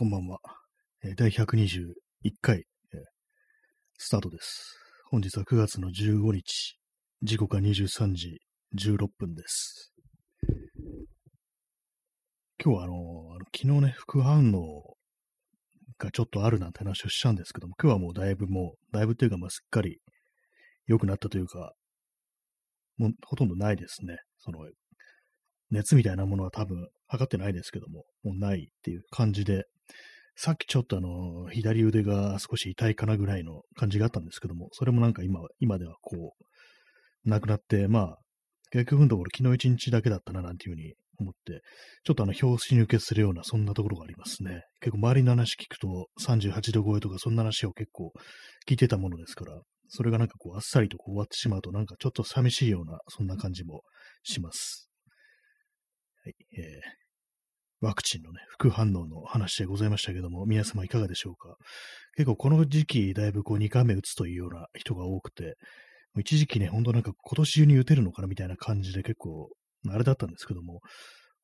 こんばんは。第121回、スタートです。本日は9月の15日、時刻は23時16分です。今日はあのあの昨日ね、副反応がちょっとあるなんて話をしたんですけども、今日はもうだいぶもう、だいぶっていうか、まあ、すっかり良くなったというか、もうほとんどないですね。その、熱みたいなものは多分測ってないですけども、もうないっていう感じで、さっきちょっとあの、左腕が少し痛いかなぐらいの感じがあったんですけども、それもなんか今、今ではこう、なくなって、まあ、結局のところ昨日一日だけだったななんていうふうに思って、ちょっとあの、表紙に受けするような、そんなところがありますね。結構周りの話聞くと、38度超えとかそんな話を結構聞いてたものですから、それがなんかこう、あっさりとこう終わってしまうと、なんかちょっと寂しいような、そんな感じもします。はい、えーワクチンのね、副反応の話でございましたけども、皆様いかがでしょうか？結構この時期、だいぶこう2回目打つというような人が多くて、一時期ね、ほんとなんか今年中に打てるのかなみたいな感じで結構、あれだったんですけども、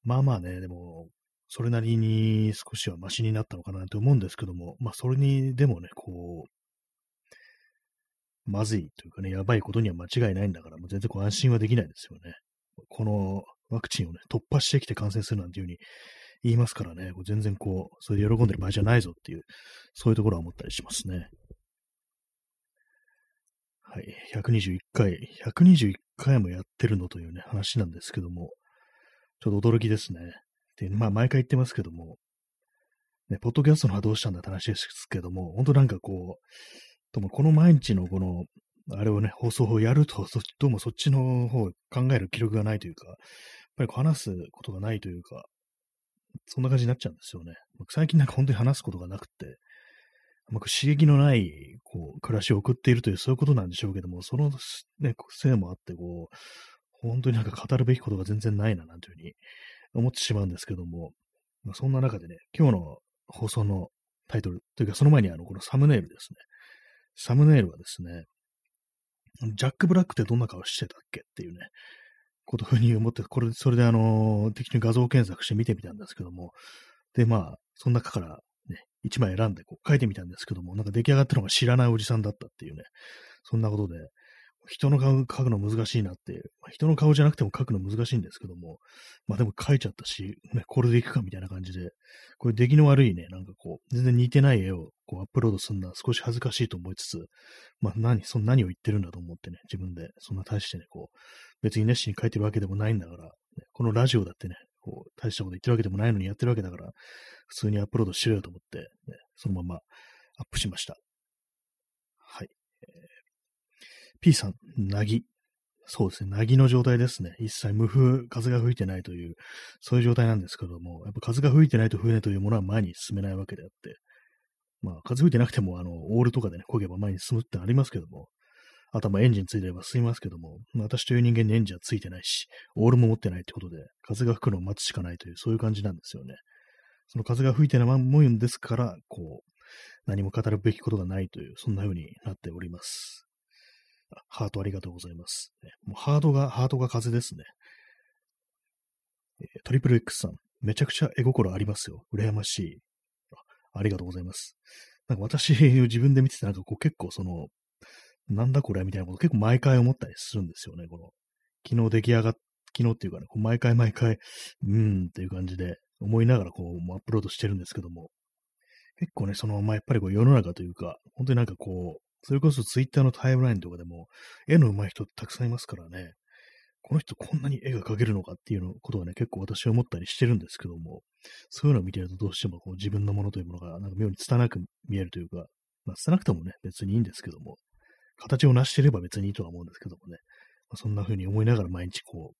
まあまあね、でも、それなりに少しはマシになったのかなと思うんですけども、まあそれにでもね、こう、まずいというかね、やばいことには間違いないんだから、もう全然こう安心はできないですよね。このワクチンをね、突破してきて感染するなんていうふうに言いますからね、全然こう、それで喜んでる場合じゃないぞっていう、そういうところは思ったりしますね。はい。121回、121回もやってるのというね、話なんですけども、ちょっと驚きですね。で、まあ、毎回言ってますけども、ね、ポッドキャストのはどうしたんだって話ですけども、本当なんかこう、ともこの毎日のこの、あれをね、放送をやると、どうもそっちの方を考える記録がないというか、やっぱり話すことがないというか、そんな感じになっちゃうんですよね。最近なんか本当に話すことがなくて、僕刺激のない、こう、暮らしを送っているという、そういうことなんでしょうけども、その、ね、せいもあって、こう、本当になんか語るべきことが全然ないな、なんていうふうに思ってしまうんですけども、まあ、そんな中でね、今日の放送のタイトル、というかその前にあの、このサムネイルですね。サムネイルはですね、ジャック・ブラックってどんな顔してたっけっていうね、ことふうに思って、これ、それであの、適当に画像検索して見てみたんですけども、で、まあ、その中からね、一枚選んでこう書いてみたんですけども、なんか出来上がったのが知らないおじさんだったっていうね、そんなことで、人の顔描くの難しいなっていう、まあ、人の顔じゃなくても描くの難しいんですけども、まあでも描いちゃったし、ね、これでいくかみたいな感じで、これ出来の悪いね、なんかこう、全然似てない絵をこうアップロードするのは少し恥ずかしいと思いつつ、まあ何、その何を言ってるんだと思ってね、自分で、そんな大してね、こう、別に熱心に書いてるわけでもないんだから、ね、このラジオだってね、こう、大したこと言ってるわけでもないのにやってるわけだから、普通にアップロードしろよと思って、ね、そのままアップしました。はい。えー、P さん、なぎ。そうですね、なぎの状態ですね。一切無風、風が吹いてないという、そういう状態なんですけども、やっぱ風が吹いてないと船というものは前に進めないわけであって、まあ、風吹いてなくても、あの、オールとかでね、漕げば前に進むってありますけども、あとはまあエンジンついてれば進みますけども、私という人間にエンジンはついてないし、オールも持ってないってことで、風が吹くのを待つしかないという、そういう感じなんですよね。その風が吹いてないもんですから、こう、何も語るべきことがないという、そんな風になっております。ハートありがとうございます。もうハートが、ハートが風ですね。え、トリプル X さん、めちゃくちゃ絵心ありますよ。羨ましい。ありがとうございます。なんか私、自分で見てて、なんかこう結構その、なんだこれみたいなこと結構毎回思ったりするんですよね。この、昨日出来上がっ、昨日っていうかね、こう毎回毎回、うーんっていう感じで思いながらこうアップロードしてるんですけども、結構ね、その、まあ、やっぱりこう世の中というか、本当になんかこう、それこそツイッターのタイムラインとかでも、絵の上手い人たくさんいますからね、この人こんなに絵が描けるのかっていうのことはね、結構私は思ったりしてるんですけども、そういうのを見てるとどうしてもこう自分のものというものがなんか妙に拙く見えるというか、まあ、拙くてもね、別にいいんですけども、形を成してれば別にいいとは思うんですけどもね、まあ、そんな風に思いながら毎日こう、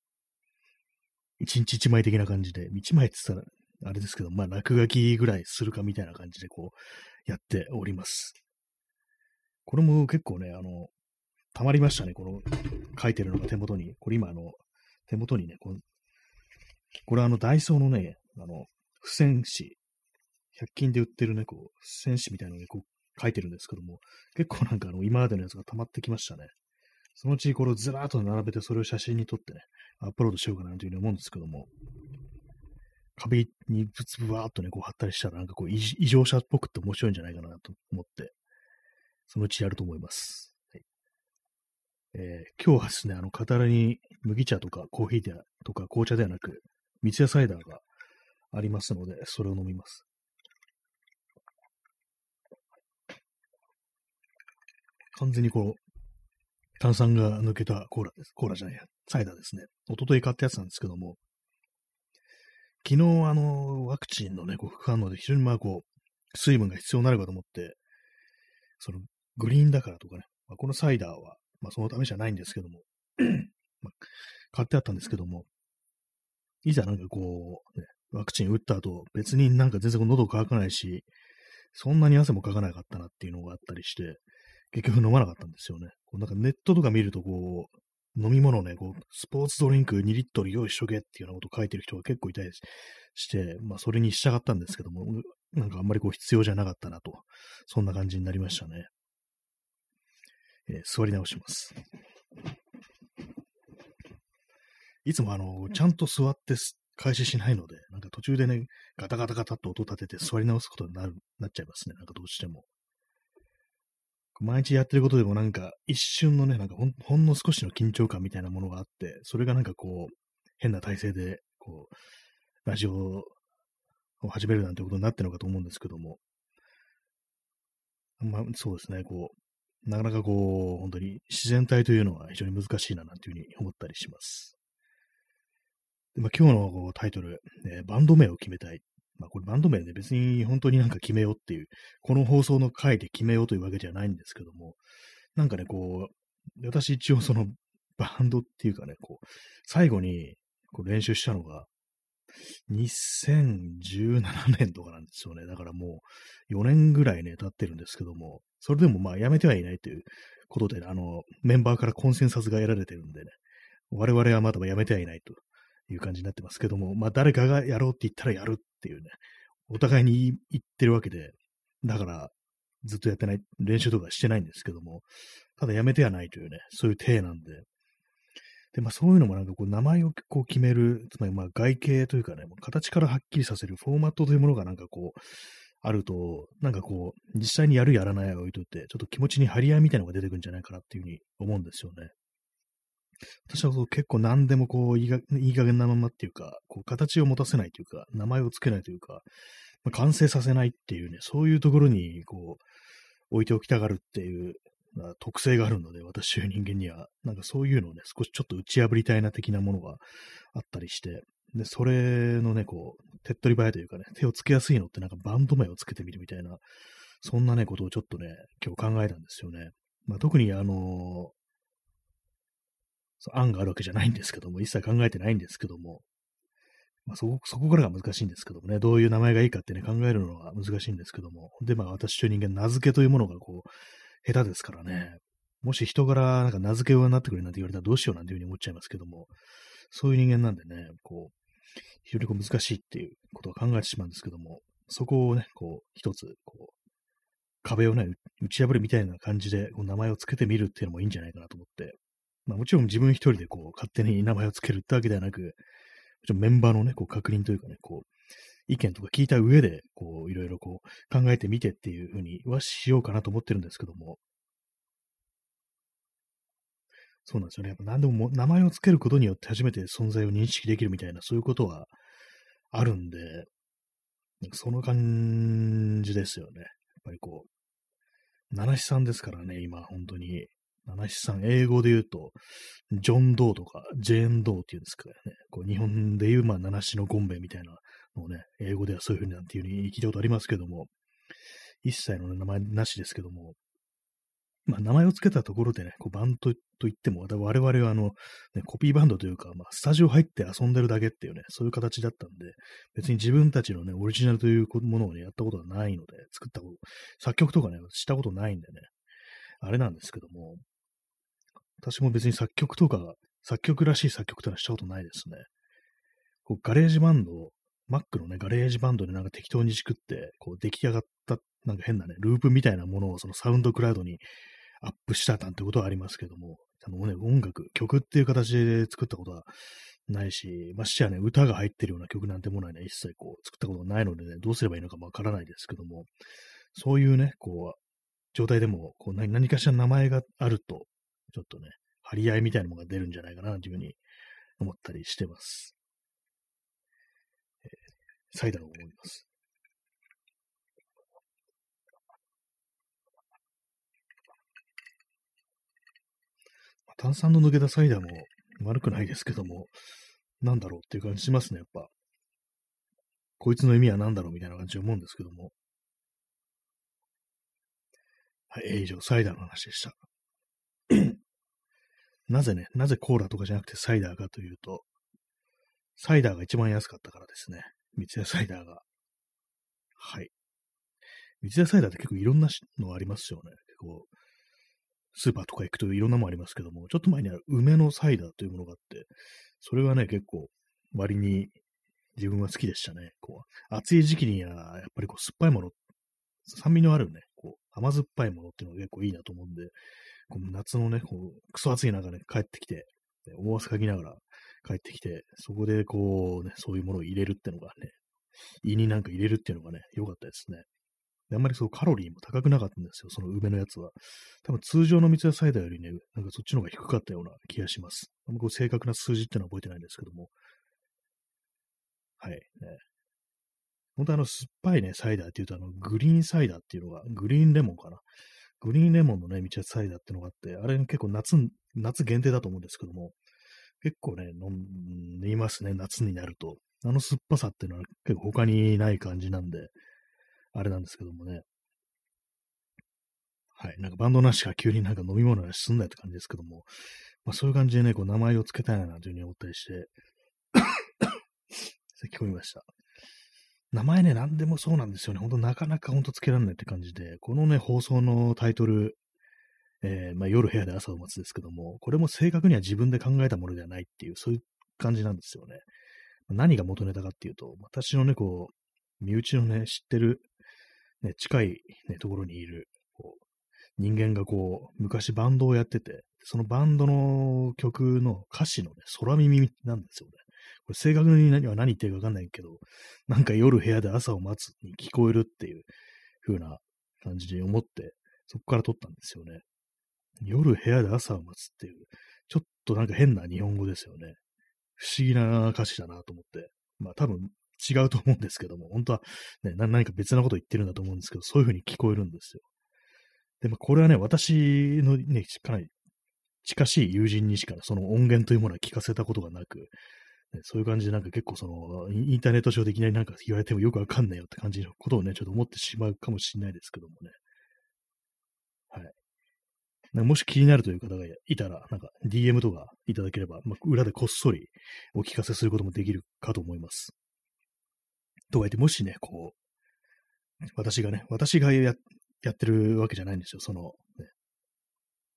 一日一枚的な感じで、一枚って言ったらあれですけど、まあ落書きぐらいするかみたいな感じでこう、やっております。これも結構ね、あの、溜まりましたね、この書いてるのが手元に。これ今あの、手元にね、ここれあのダイソーのね、あの、付箋紙、100均で売ってるね、こう、付箋紙みたいなのにこう書いてるんですけども、結構なんかあの、今までのやつが溜まってきましたね。そのうちこれをずらーっと並べてそれを写真に撮ってね、アップロードしようかなというふうに思うんですけども、壁にぶつぶわーっとね、こう貼ったりしたら、なんかこう異常者っぽくって面白いんじゃないかなと思って、そのうちやると思います。えー、今日はですね、あの、語らに麦茶とかコーヒーとか紅茶ではなく、三ツ矢サイダーがありますので、それを飲みます。完全にこう、炭酸が抜けたコーラです。コーラじゃないや、サイダーですね。一昨日買ったやつなんですけども、昨日、あの、ワクチンのね、こう副反応で非常にまあこう、水分が必要になるかと思って、その、グリーンだからとかね、まあ、このサイダーは、まあそのためじゃないんですけども、まあ、買ってあったんですけども、いざなんかこう、ね、ワクチン打った後、別になんか全然喉乾かないし、そんなに汗もかかなかったなっていうのがあったりして、結局飲まなかったんですよね。こうなんかネットとか見ると、こう、飲み物ね、こう、スポーツドリンク2リットル用意しとけっていうようなこと書いてる人が結構いたりして、まあ、それに従ったんですけども、なんかあんまりこう必要じゃなかったなと、そんな感じになりましたね。えー、座り直します。いつもあの、ちゃんと座って開始しないので、なんか途中でね、ガタガタガタっと音立てて座り直すことになる、なっちゃいますね。なんかどうしても。毎日やってることでもなんか一瞬のね、なんかほんほんの少しの緊張感みたいなものがあって、それがなんかこう、変な体勢で、こう、ラジオを始めるなんてことになってるのかと思うんですけども、まあ、そうですね、こう、なかなかこう、本当に自然体というのは非常に難しいななんていうふうに思ったりします。でまあ、今日のこうタイトル、え、バンド名を決めたいまあこれバンド名で別に本当になんか決めようっていう、この放送の回で決めようというわけじゃないんですけども、なんかね、こう、私一応そのバンドっていうかね、こう、最後にこう練習したのが、2017年とかなんですよね。だからもう4年ぐらいね、経ってるんですけども、それでもまあやめてはいないということで、ねあの、メンバーからコンセンサスが得られてるんでね、我々はまだやめてはいないという感じになってますけども、まあ誰かがやろうって言ったらやるっていうね、お互いに言ってるわけで、だからずっとやってない、練習とかしてないんですけども、ただやめてはないというね、そういう体なんで、で、まあそういうのもなんかこう名前をこう決める、つまりまあ外形というかね、形からはっきりさせるフォーマットというものがなんかこう、あると、なんかこう、実際にやるやらないを置いといて、ちょっと気持ちに張り合いみたいなのが出てくるんじゃないかなっていうふうに思うんですよね。私はそう結構何でもこういい、加減なままっていうか、こう形を持たせないというか、名前を付けないというか、まあ、完成させないっていうね、そういうところにこう、置いておきたがるっていう、まあ、特性があるので、私という人間には、なんかそういうのをね、少しちょっと打ち破りたいな的なものがあったりして、で、それのね、こう、手っ取り早いというかね、手をつけやすいのってなんかバンド名をつけてみるみたいな、そんなね、ことをちょっとね、今日考えたんですよね。まあ、特にあの案があるわけじゃないんですけども、一切考えてないんですけども、まあ、そこ、そこからが難しいんですけどもね、どういう名前がいいかってね、考えるのは難しいんですけども、で、まあ私という人間、名付けというものがこう、下手ですからね、もし人からなんか名付けをなってくれなんて言われたらどうしようなんていうふうに思っちゃいますけども、そういう人間なんでね、こう、非常にこう難しいっていうことを考えてしまうんですけども、そこをね、こう、一つ、こう、壁をね、打ち破るみたいな感じで、こう名前をつけてみるっていうのもいいんじゃないかなと思って、まあもちろん自分一人でこう勝手に名前を付けるってわけではなく、メンバーのね、こう確認というかね、こう、意見とか聞いた上で、こう、いろいろこう、考えてみてっていうふうにはしようかなと思ってるんですけども、そうなんですよね。やっぱ何でも名前を付けることによって初めて存在を認識できるみたいな、そういうことはあるんで、その感じですよね。やっぱりこう、七七さんですからね、今、本当に。七七さん、英語で言うと、ジョン・ドーとか、ジェーン・ドーっていうんですかね。こう日本で言う、まあ、七七のゴンベみたいなのをね、英語ではそういうふうになんていうふうに聞いたことありますけども、一切の、ね、名前なしですけども、まあ、名前を付けたところでね、こうバンドといっても、我々はあの、ね、コピーバンドというか、まあ、スタジオ入って遊んでるだけっていうね、そういう形だったんで、別に自分たちのね、オリジナルというものをね、やったことはないので、作ったこと、作曲とかね、したことないんでね、あれなんですけども、私も別に作曲とか、作曲らしい作曲というのはしたことないですね。こうガレージバンド、Mac のね、ガレージバンドでなんか適当に作って、こう出来上がった、なんか変なね、ループみたいなものをそのサウンドクラウドにアップしたなんてことはありますけども、あのね、音楽、曲っていう形で作ったことはないし、ましてやね、歌が入ってるような曲なんてものはね、一切こう、作ったことないのでね、どうすればいいのかもわからないですけども、そういうね、こう、状態でも、こう何、何かしら名前があると、ちょっとね、張り合いみたいなものが出るんじゃないかな、というふうに思ったりしてます。サイダーを思います。炭酸の抜けたサイダーも悪くないですけども、なんだろうっていう感じしますね、やっぱ。こいつの意味は何だろうみたいな感じで思うんですけども。はい、以上、サイダーの話でした。なぜね、なぜコーラとかじゃなくてサイダーかというと、サイダーが一番安かったからですね。三ツ矢サイダーが。はい。三ツ矢サイダーって結構いろんなのありますよね。結構、スーパーとか行くといろんなもありますけども、ちょっと前にある梅のサイダーというものがあって、それはね、結構割に自分は好きでしたね。こう、暑い時期にはやっぱりこう酸っぱいもの、酸味のあるね、こう甘酸っぱいものっていうのが結構いいなと思うんで、こう夏のね、こうクソ暑い中ね、帰ってきて、大汗かきながら帰ってきて、そこでこうね、そういうものを入れるってのがね、胃になんか入れるっていうのがね、良かったですね。あんまりそうカロリーも高くなかったんですよ、その梅のやつは。多分通常の三ツ矢サイダーよりね、なんかそっちの方が低かったような気がします。あんまこう正確な数字っていうのは覚えてないんですけども。はい。ね、本当あの、酸っぱいね、サイダーっていうと、あの、グリーンサイダーっていうのが、グリーンレモンかな。グリーンレモンのね、三ツ矢サイダーっていうのがあって、あれ結構夏、夏限定だと思うんですけども、結構ね、飲みますね、夏になると。あの酸っぱさっていうのは結構他にない感じなんで、あれなんですけどもね。はい。なんかバンドなしか急になんか飲み物なしすんないって感じですけども、まあそういう感じでね、こう名前を付けたいなというふうに思ったりして、咳込みました。名前ね、何でもそうなんですよね。ほんとなかなかほんと付けられないって感じで、このね、放送のタイトル、えー、まあ、夜部屋で朝を待つですけども、これも正確には自分で考えたものではないっていう、そういう感じなんですよね。何が元ネタかっていうと、私のね、こう、身内のね、知ってるね、近い、ね、ところにいる、こう、人間がこう、昔バンドをやってて、そのバンドの曲の歌詞のね、空耳なんですよね。これ正確に何は何言ってるかわかんないけど、なんか夜部屋で朝を待つに聞こえるっていう風な感じで思って、そこから撮ったんですよね。夜部屋で朝を待つっていう、ちょっとなんか変な日本語ですよね。不思議な歌詞だなと思って。まあ多分違うと思うんですけども、本当は、ね、何か別なこと言ってるんだと思うんですけど、そういう風に聞こえるんですよ。でもこれはね、私のね、かなり近しい友人にしか、その音源というものは聞かせたことがなく、ね、そういう感じでなんか結構その、インターネット上でいきなりなんか言われてもよくわかんないよって感じのことをね、ちょっと思ってしまうかもしれないですけどもね。もし気になるという方がいたら、なんか DM とかいただければ、まあ、裏でこっそりお聞かせすることもできるかと思います。とはいって、もしね、こう、私がね、私がややってるわけじゃないんですよ。その、ね、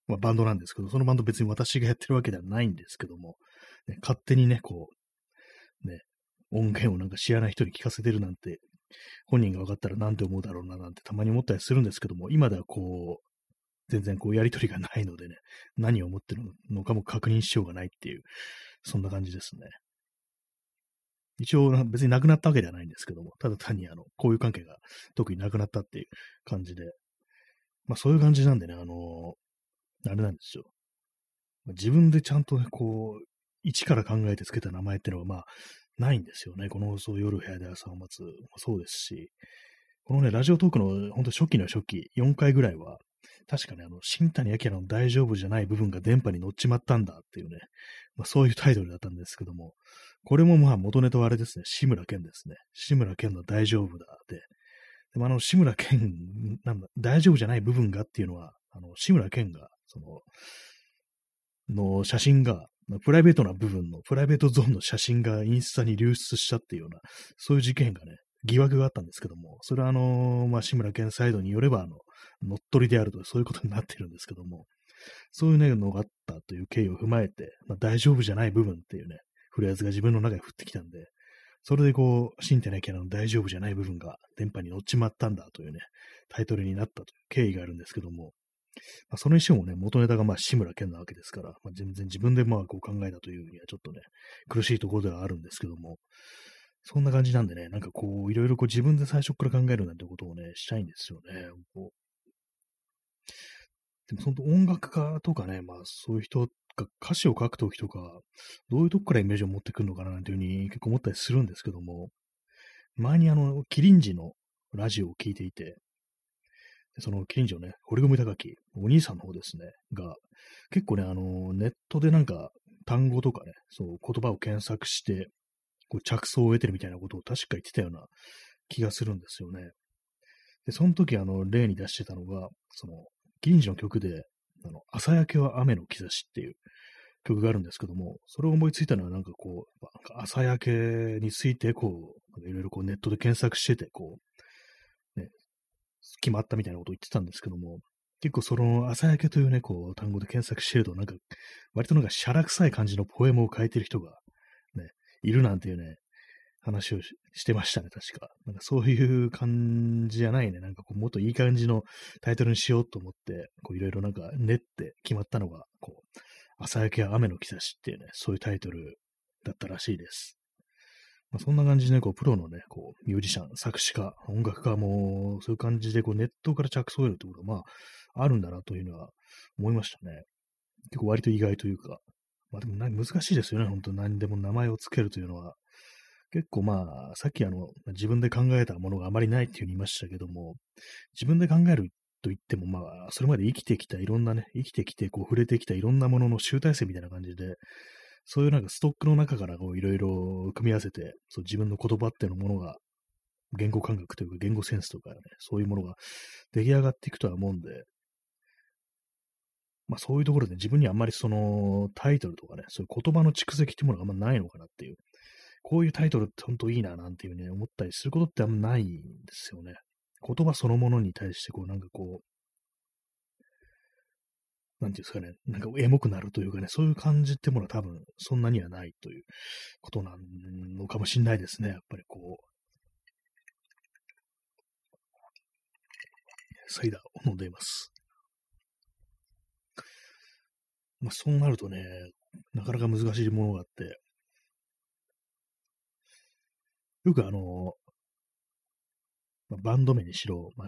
まあ、バンドなんですけど、そのバンド別に私がやってるわけではないんですけども、ね、勝手にね、こう、ね、音源をなんか知らない人に聞かせてるなんて、本人が分かったらなんて思うだろうななんてたまに思ったりするんですけども、今ではこう、全然こうやりとりがないのでね、何を思ってるのかも確認しようがないっていう、そんな感じですね。一応別になくなったわけではないんですけども、ただ単にあの、交友関係が特になくなったっていう感じで、まあそういう感じなんでね、あのあれなんですよ。自分でちゃんとね、こう、一から考えて付けた名前っていうのはまあ、ないんですよね。この放送夜部屋で朝を待つもそうですし、このね、ラジオトークの本当初期の初期、4回ぐらいは、確かね、あの、新谷明の大丈夫じゃない部分が電波に乗っちまったんだっていうね、まあ、そういうタイトルだったんですけども、これもまあ元ネタはあれですね、志村けんですね。志村けんの大丈夫だって。でもあの、志村けん、なんだ、大丈夫じゃない部分がっていうのは、あの、志村けんが、その、の写真が、プライベートな部分の、プライベートゾーンの写真がインスタに流出したっていうような、そういう事件がね、疑惑があったんですけども、それはあの、まあ、志村けんサイドによれば、あの、乗っ取りであると、そういうことになってるんですけども、そういうね、のがあったという経緯を踏まえて、まあ、大丈夫じゃない部分っていうね、フレーズが自分の中に降ってきたんで、それでこう、信じてないキャラの大丈夫じゃない部分が電波に乗っちまったんだというね、タイトルになったという経緯があるんですけども、まあ、その衣装もね、元ネタがまあ志村けんなわけですから、まあ、全然自分でまあこう考えたというにはちょっとね、苦しいところではあるんですけども、そんな感じなんでね、なんかこう、いろいろこう自分で最初から考えるなんてことをね、したいんですよね。こうでも、その音楽家とかね、まあそういう人が歌詞を書くときとか、どういうとこからイメージを持ってくるのかななんていうふうに結構思ったりするんですけども、前にあの、キリンジのラジオを聞いていて、その近所ね、堀米高木、お兄さんの方ですね、が、結構ね、あの、ネットでなんか単語とかね、そう、言葉を検索して、こう着想を得てるみたいなことを確か言ってたような気がするんですよね。で、その時、あの、例に出してたのが、その、近所の曲で、あの、朝焼けは雨の兆しっていう曲があるんですけども、それを思いついたのはなんかこう、朝焼けについて、こう、いろいろこうネットで検索してて、こう、ね、決まったみたいなことを言ってたんですけども、結構その朝焼けというね、こう単語で検索してると、なんか、割となんかシャラ臭い感じのポエムを書いてる人が、ね、いるなんていうね、話をしてましたね、確か。なんかそういう感じじゃないね。なんかこう、もっといい感じのタイトルにしようと思って、こういろいろなんか練って決まったのが、こう、朝焼けは雨の兆しっていうね、そういうタイトルだったらしいです。まあ、そんな感じで、ね、こう、プロのね、こう、ミュージシャン、作詞家、音楽家も、そういう感じで、こう、ネットから着想を得るってことが、まあ、あるんだなというのは思いましたね。結構割と意外というか、まあでも難しいですよね、本当何でも名前をつけるというのは。結構まあ、さっきあの、自分で考えたものがあまりないっていうふうに言いましたけども、自分で考えると言ってもまあ、それまで生きてきたいろんなね、生きてきてこう触れてきたいろんなものの集大成みたいな感じで、そういうなんかストックの中からこういろいろ組み合わせて、そう自分の言葉っていうものが、言語感覚というか言語センスとかね、そういうものが出来上がっていくとは思うんで、まあそういうところで自分にあんまりそのタイトルとかね、そういう言葉の蓄積っていうものがあんまないのかなっていう、こういうタイトルって本当いいななんていうね、思ったりすることってあんまないんですよね。言葉そのものに対してこうなんかこう、なんていうんですかね、なんかエモくなるというかね、そういう感じってものは多分そんなにはないということなのかもしれないですね。やっぱりこう、サイダーを飲んでいます。まあ、そうなるとね、なかなか難しいものがあって、よくあの、まあ、バンド名にしろ、まあ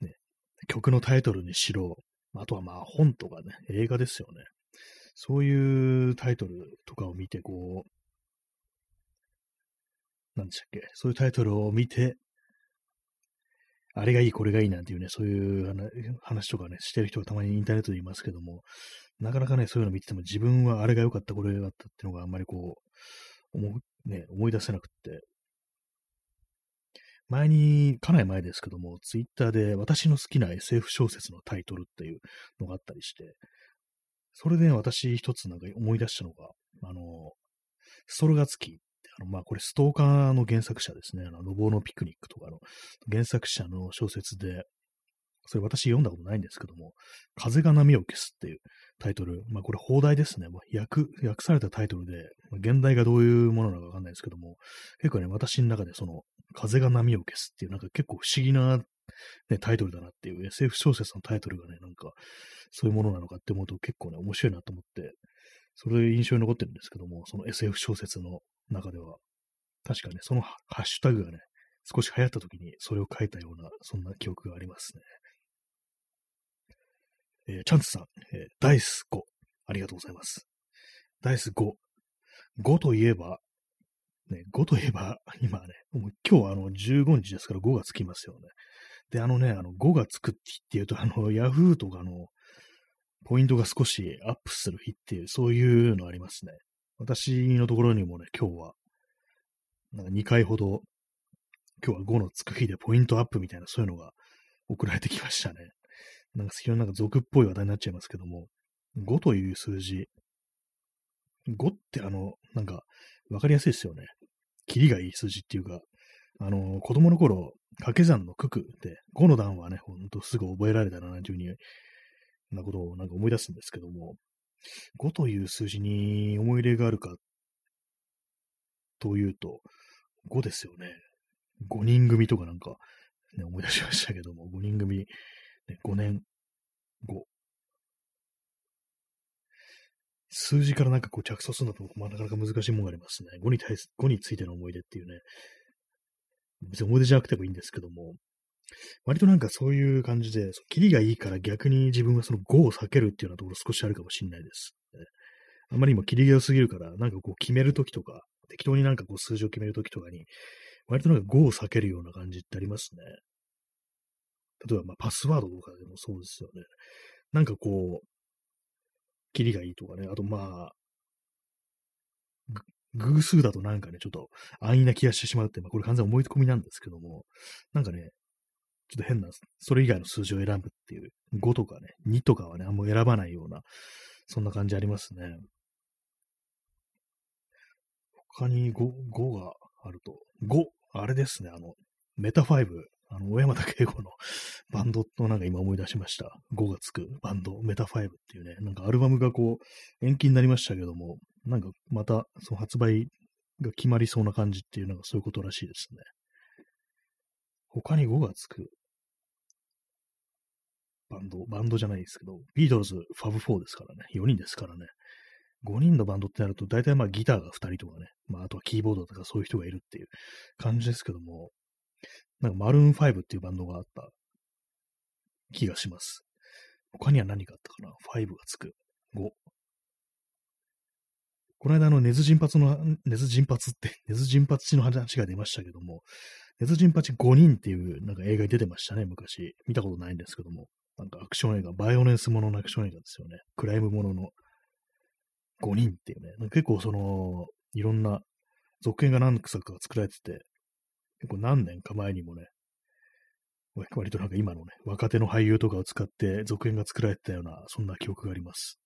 ね、曲のタイトルにしろ、あとはまあ本とかね、映画ですよね。そういうタイトルとかを見て、こう、なんでしたっけ、そういうタイトルを見て、あれがいい、これがいいなんていうね、そういう話とかね、してる人がたまにインターネットで言いますけども、なかなかね、そういうの見てても自分はあれが良かった、これが良かったっていうのがあんまりこう、思ね、思い出せなくって、前に、かなり前ですけども、ツイッターで私の好きな SF 小説のタイトルっていうのがあったりして、それで、私一つなんか思い出したのが、あの、ストロガツキーあの、まあ、これストーカーの原作者ですね。あの、ロボのピクニックとかの原作者の小説で、それ私読んだことないんですけども、風が波を消すっていうタイトル、まあこれ放題ですね。まあ、訳、訳されたタイトルで、まあ、現代がどういうものなのかわかんないですけども、結構ね、私の中でその、風が波を消すっていう、なんか結構不思議な、ね、タイトルだなっていう SF 小説のタイトルがね、なんか、そういうものなのかって思うと結構ね、面白いなと思って、それで印象に残ってるんですけども、その SF 小説の中では、確かね、そのハッシュタグがね、少し流行った時にそれを書いたような、そんな記憶がありますね。えー、チャンツさん、えー、ダイス5、ありがとうございます。ダイス5。5といえば、ね、5といえば、今ね、もう今日はあの15日ですから5がつきますよね。で、あのね、あの5がつく日っていうと、あの、ヤフーとかのポイントが少しアップする日っていう、そういうのありますね。私のところにもね、今日は、なんか2回ほど、今日は5のつく日でポイントアップみたいな、そういうのが送られてきましたね。なんか非常になんか俗っぽい話題になっちゃいますけども、5という数字、5ってあの、なんか、わかりやすいですよね。キリがいい数字っていうか、あの、子供の頃、掛け算の九九で、5の段はね、ほんとすぐ覚えられたな、なんていうふうに、なことをなんか思い出すんですけども、5という数字に思い入れがあるか、というと、5ですよね。5人組とかなんか、ね、思い出しましたけども、5人組ね、5年、5。数字からなんかこう着想するのと、まあ、なかなか難しいものがありますね。5に対す、5についての思い出っていうね。別に思い出じゃなくてもいいんですけども、割となんかそういう感じで、キリがいいから逆に自分はその5を避けるっていうようなところ少しあるかもしれないです。あんまり今キリが良すぎるから、なんかこう決めるときとか、適当になんかこう数字を決めるときとかに、割となんか5を避けるような感じってありますね。例えばまあパスワードとかでもそうですよね。なんかこう、キリがいいとかね、あとまあ、偶数だとなんかね、ちょっと安易な気がしてしまうって、まあこれ完全思い込みなんですけども、なんかね、ちょっと変な、それ以外の数字を選ぶっていう、5とかね、2とかはね、あんま選ばないような、そんな感じありますね。他に 5, 5があると、5、あれですね、あの、メタ5、あの、小山田圭吾のバンドとなんか今思い出しました。5がつくバンド、メタ5っていうね、なんかアルバムがこう、延期になりましたけども、なんかまたその発売が決まりそうな感じっていうのがそういうことらしいですね。他に5がつくバンド、バンドじゃないですけど、ビートルズ、ファブ4ですからね、4人ですからね。5人のバンドってなると、大体まあギターが2人とかね、まああとはキーボードとかそういう人がいるっていう感じですけども、なんかマルーン5っていうバンドがあった気がします。他には何があったかな ?5 がつく。5。この間のネズ人髪の、ネズ人髪って、ネズ人髪地の話が出ましたけども、ネズ人髪5人っていうなんか映画に出てましたね、昔。見たことないんですけども。なんかアクション映画、バイオネンスもののアクション映画ですよね。クライムものの5人っていうね。結構その、いろんな続編が何作か作られてて、結構何年か前にもね、割となんか今のね、若手の俳優とかを使って続編が作られてたような、そんな記憶があります。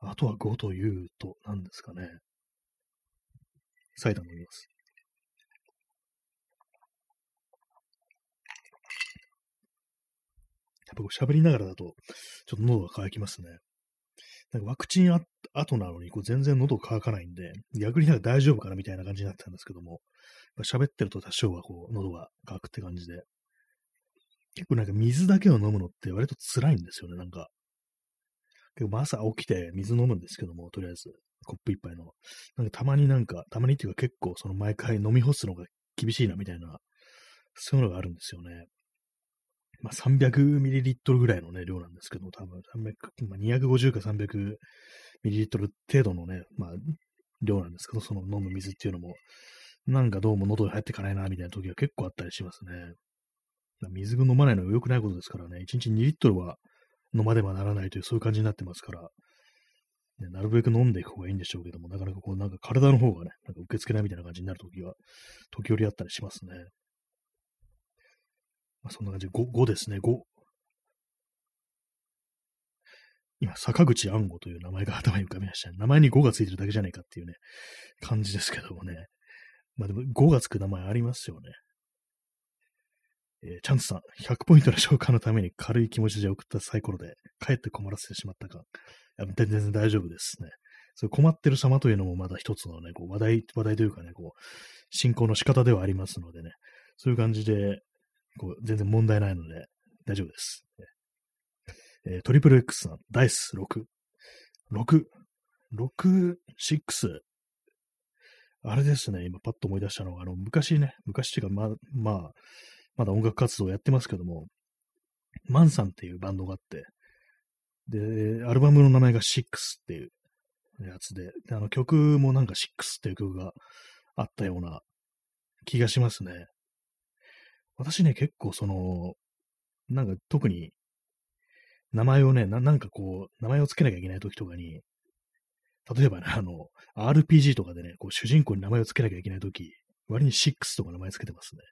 あとは5というと何ですかね。サイダー飲みます。やっぱこう喋りながらだと、ちょっと喉が渇きますね。なんかワクチンあ後なのにこう全然喉乾かないんで、逆になんか大丈夫かなみたいな感じになったんですけども、喋ってると多少はこう喉が乾くって感じで、結構なんか水だけを飲むのって割と辛いんですよね、なんか。結構朝起きて水飲むんですけども、とりあえず、コップ一杯の。なんかたまになんか、たまにっていうか結構その毎回飲み干すのが厳しいなみたいな、そういうのがあるんですよね。まあ、300ml ぐらいのね、量なんですけど、多分300、まあ、250か 300ml 程度のね、まあ、量なんですけど、その飲む水っていうのも、なんかどうも喉に入ってかないな、みたいな時が結構あったりしますね。水が飲まないのは良くないことですからね、1日2リットルは飲まねばならないという、そういう感じになってますから、ね、なるべく飲んでいく方がいいんでしょうけども、なかなかこう、なんか体の方がね、なんか受け付けないみたいな感じになる時は、時折あったりしますね。まあ、そんな感じで5、5ですね、5。今、坂口安吾という名前が頭に浮かびました、ね。名前に5がついてるだけじゃないかっていうね、感じですけどもね。まあでも5がつく名前ありますよね。えー、チャンスさん、100ポイントの消化のために軽い気持ちで送ったサイコロで、かえって困らせてしまったか。全然大丈夫ですね。そう困ってる様というのもまだ一つのね、こう話題、話題というかね、こう、進行の仕方ではありますのでね、そういう感じで、こう全然問題ないので、大丈夫です。えー、トリプル X さん、ダイス6。6、6、6。あれですね、今パッと思い出したのが、あの、昔ね、昔っていうか、ま、まあ、まだ音楽活動やってますけども、マンさんっていうバンドがあって、で、アルバムの名前が6っていうやつで、であの曲もなんか6っていう曲があったような気がしますね。私ね、結構その、なんか特に、名前をねな、なんかこう、名前を付けなきゃいけない時とかに、例えばね、あの、RPG とかでね、こう主人公に名前を付けなきゃいけない時、割に6とか名前付けてますね。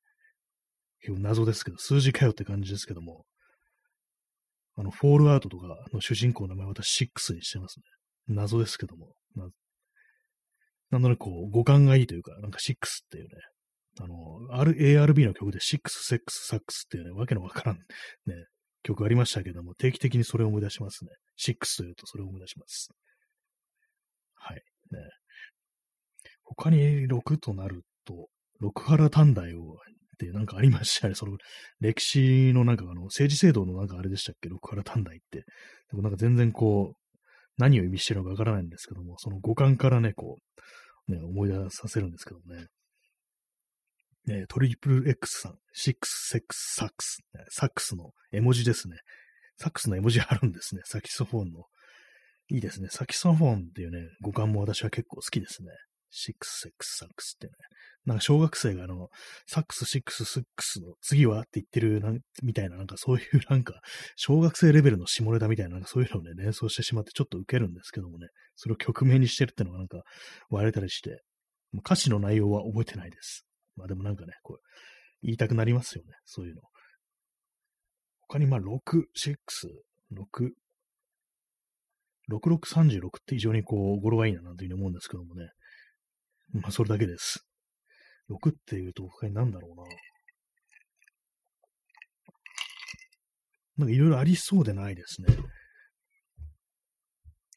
結構謎ですけど、数字かよって感じですけども、あの、フォールアウトとかの主人公の名前私6にしてますね。謎ですけども。ななんとなくこう、五感がいいというか、なんか6っていうね、あの、ARB の曲で6、セックス、サックスっていうね、わけのわからん、ね、曲ありましたけども、定期的にそれを思い出しますね。6というとそれを思い出します。はい。ね。他に6となると、六原短大をってなんかありましたね。その歴史のなんかあの政治制度のなんかあれでしたっけ、六原短大って。でもなんか全然こう、何を意味してるのかわからないんですけども、その五感からね、こう、ね、思い出させるんですけどね。ね、トリプル X さん、シックスセックスサックス、サックスの絵文字ですね。サックスの絵文字あるんですね。サキソフォンの。いいですね。サキソフォンっていうね、語感も私は結構好きですね。シックスセックスサックスってね。なんか小学生があの、サックス、シックス、スックスの次はって言ってるなみたいな、なんかそういうなんか、小学生レベルの下ネタみたいな、なんかそういうのをね、連想してしまってちょっと受けるんですけどもね、それを曲名にしてるってのがなんか割れたりして、歌詞の内容は覚えてないです。まあでもなんかね、こう、言いたくなりますよね、そういうの。他にまあ6、6、6、6636って非常にこう、語呂がいいななんていうふうに思うんですけどもね。まあそれだけです。6っていうと他に何だろうな。なんかいろいろありそうでないですね。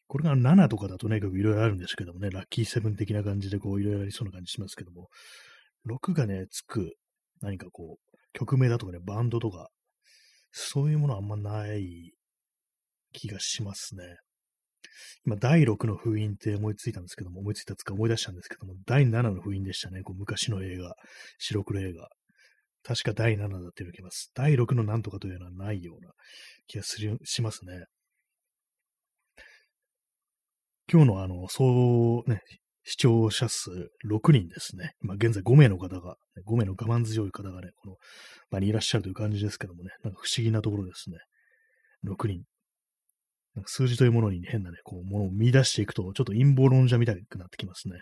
これが7とかだとね、いろいろあるんですけどもね、ラッキーセブン的な感じでこういろいろありそうな感じしますけども、6がね、つく何かこう、曲名だとかね、バンドとか、そういうものはあんまない気がしますね。今、第6の封印って思いついたんですけども、思いついたつか思い出したんですけども、第7の封印でしたね。こう昔の映画、白黒映画。確か第7だっていう気がす。第6のなんとかというのはないような気がするしますね。今日のあの、そうね、視聴者数6人ですね。ま、現在5名の方が、5名の我慢強い方がね、この場にいらっしゃるという感じですけどもね、なんか不思議なところですね。6人。なんか数字というものに変なね、こう、ものを見出していくと、ちょっと陰謀論者みたいくなってきますね。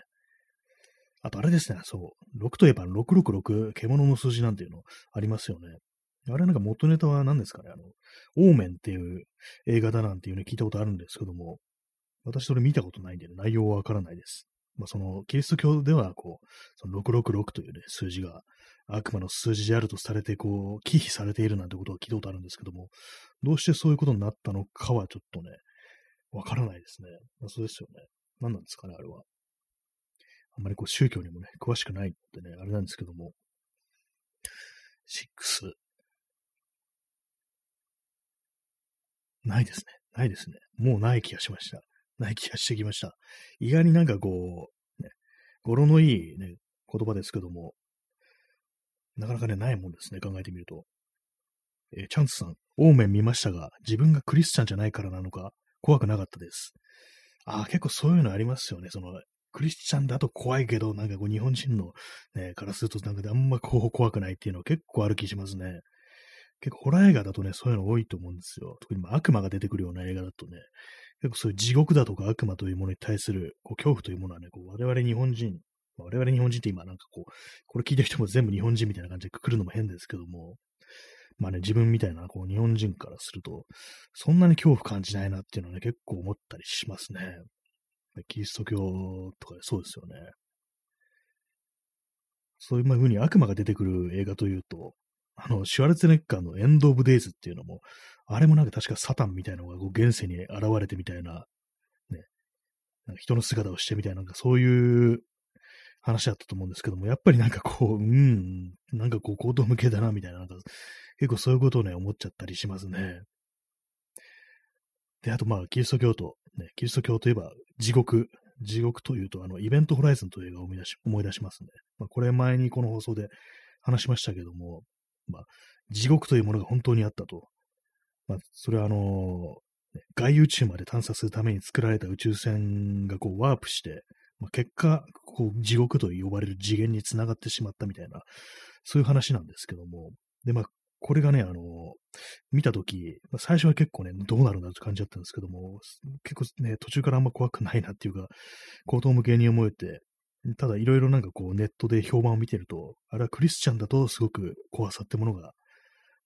あとあれですね、そう、6といえば666、獣の数字なんていうのありますよね。あれなんか元ネタは何ですかね、あの、オーメンっていう映画だなんていうね、聞いたことあるんですけども、私それ見たことないんで、ね、内容はわからないです。まあ、その、キリスト教では、こう、その666というね、数字が悪魔の数字であるとされて、こう、忌避されているなんてことは聞いたことあるんですけども、どうしてそういうことになったのかはちょっとね、わからないですね。ま、そうですよね。何なんですかね、あれは。あんまりこう宗教にもね、詳しくないってね、あれなんですけども。6。ないですね。ないですね。もうない気がしました。ない気がしてきました。意外になんかこう、ね、語呂のいいね、言葉ですけども、なかなかね、ないもんですね、考えてみると。えー、チャンスさん、オーメン見ましたが、自分がクリスチャンじゃないからなのか、怖くなかったです。ああ、結構そういうのありますよね。その、クリスチャンだと怖いけど、なんかこう日本人の、ね、からするとなんかあんまこう怖くないっていうのは結構ある気しますね。結構ホラー映画だとね、そういうの多いと思うんですよ。特に悪魔が出てくるような映画だとね、結構そういう地獄だとか悪魔というものに対するこう恐怖というものはね、こう我々日本人、我々日本人って今なんかこう、これ聞いた人も全部日本人みたいな感じでくくるのも変ですけども、まあね、自分みたいなこう日本人からすると、そんなに恐怖感じないなっていうのはね、結構思ったりしますね。キリスト教とかそうですよね。そういうふうに悪魔が出てくる映画というと、あの、シュワルツェネッカーのエンド・オブ・デイズっていうのも、あれもなんか確かサタンみたいなのがこう現世に現れてみたいな、ね、なんか人の姿をしてみたいな、なんかそういう話だったと思うんですけども、やっぱりなんかこう、うん、なんかこう、行動向けだな、みたいな、なんか、結構そういうことをね、思っちゃったりしますね。で、あとまあ、キリスト教徒、ね、キリスト教といえば、地獄、地獄というと、あの、イベントホライズンという映画を思い出し、思い出しますね。まあ、これ前にこの放送で話しましたけども、まあ、地獄というものが本当にあったと。まあ、それはあのー、外宇宙まで探査するために作られた宇宙船がこうワープして、まあ、結果、こう地獄と呼ばれる次元につながってしまったみたいな、そういう話なんですけども、で、まあ、これがね、あの、見たとき、まあ、最初は結構ね、どうなるんだって感じだったんですけども、結構ね、途中からあんま怖くないなっていうか、口頭向けに思えて、ただいろいろなんかこうネットで評判を見てると、あれはクリスチャンだとすごく怖さってものが、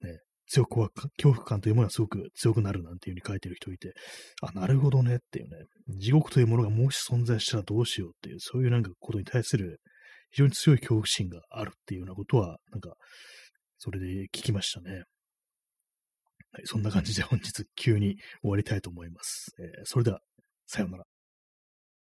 ね、強く怖く、恐怖感というものがすごく強くなるなんていうふうに書いてる人いて、あ、なるほどねっていうね、地獄というものがもし存在したらどうしようっていう、そういうなんかことに対する非常に強い恐怖心があるっていうようなことは、なんか、それで聞きましたね。はい、そんな感じで本日急に終わりたいと思います。えー、それでは、さようなら。